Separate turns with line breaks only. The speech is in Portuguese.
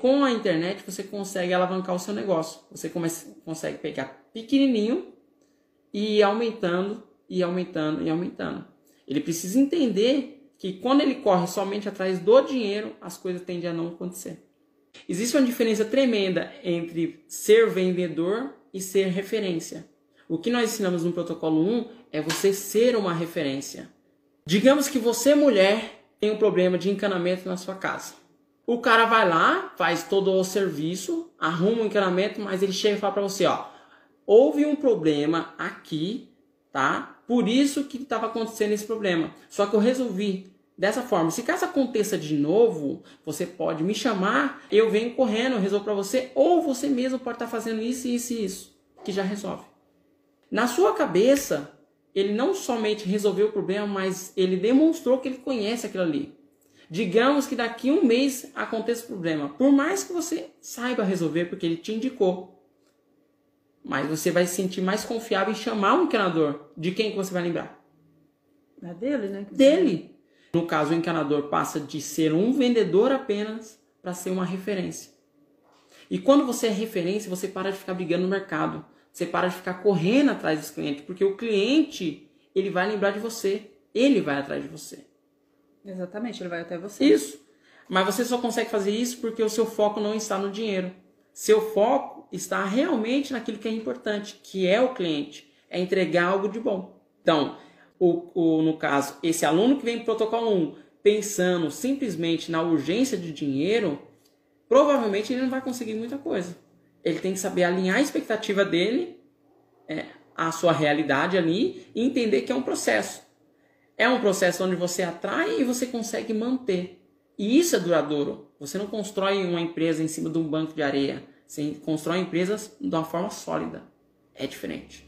Com a internet você consegue alavancar o seu negócio. Você consegue pegar pequenininho e ir aumentando, e aumentando, e aumentando. Ele precisa entender que quando ele corre somente atrás do dinheiro, as coisas tendem a não acontecer. Existe uma diferença tremenda entre ser vendedor e ser referência. O que nós ensinamos no protocolo 1 é você ser uma referência. Digamos que você, mulher, tem um problema de encanamento na sua casa. O cara vai lá, faz todo o serviço, arruma o encanamento, mas ele chega e fala para você, ó, houve um problema aqui, tá? Por isso que estava acontecendo esse problema. Só que eu resolvi dessa forma. Se caso aconteça de novo, você pode me chamar, eu venho correndo, eu resolvo para você, ou você mesmo pode estar tá fazendo isso, isso e isso, que já resolve. Na sua cabeça, ele não somente resolveu o problema, mas ele demonstrou que ele conhece aquilo ali. Digamos que daqui a um mês aconteça o problema. Por mais que você saiba resolver, porque ele te indicou. Mas você vai se sentir mais confiável em chamar um encanador. De quem que você vai lembrar?
É dele, né?
Dele. No caso, o encanador passa de ser um vendedor apenas para ser uma referência. E quando você é referência, você para de ficar brigando no mercado. Você para de ficar correndo atrás dos clientes, porque o cliente, ele vai lembrar de você. Ele vai atrás de você.
Exatamente, ele vai até você.
Isso. Mas você só consegue fazer isso porque o seu foco não está no dinheiro. Seu foco está realmente naquilo que é importante, que é o cliente, é entregar algo de bom. Então, o, o, no caso, esse aluno que vem para o protocolo 1 pensando simplesmente na urgência de dinheiro, provavelmente ele não vai conseguir muita coisa. Ele tem que saber alinhar a expectativa dele é, à sua realidade ali e entender que é um processo. É um processo onde você atrai e você consegue manter. E isso é duradouro. Você não constrói uma empresa em cima de um banco de areia. Você constrói empresas de uma forma sólida. É diferente.